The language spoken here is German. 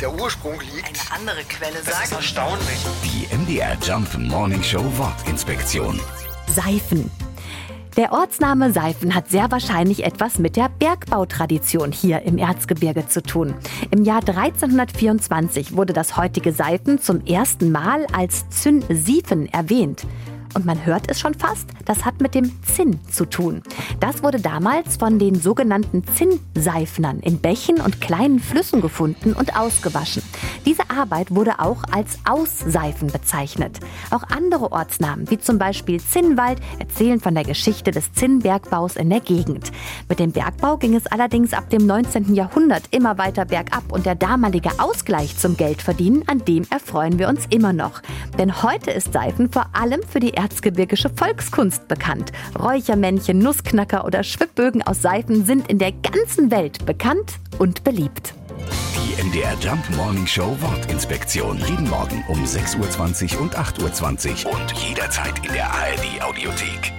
der Ursprung liegt. Eine andere Quelle Das ist sagt. erstaunlich. Die MDR Jump Morning Show Wortinspektion. Seifen. Der Ortsname Seifen hat sehr wahrscheinlich etwas mit der Bergbautradition hier im Erzgebirge zu tun. Im Jahr 1324 wurde das heutige Seifen zum ersten Mal als Zyn-Siefen erwähnt. Und man hört es schon fast, das hat mit dem Zinn zu tun. Das wurde damals von den sogenannten Zinnseifnern in Bächen und kleinen Flüssen gefunden und ausgewaschen. Diese Arbeit wurde auch als Ausseifen bezeichnet. Auch andere Ortsnamen, wie zum Beispiel Zinnwald, erzählen von der Geschichte des Zinnbergbaus in der Gegend. Mit dem Bergbau ging es allerdings ab dem 19. Jahrhundert immer weiter bergab und der damalige Ausgleich zum Geldverdienen, an dem erfreuen wir uns immer noch. Denn heute ist Seifen vor allem für die erzgebirgische Volkskunst bekannt. Räuchermännchen, Nussknacker oder Schwibbögen aus Seifen sind in der ganzen Welt bekannt und beliebt. Die MDR Jump Morning Show Wortinspektion. Jeden Morgen um 6.20 Uhr und 8.20 Uhr und jederzeit in der ARD Audiothek.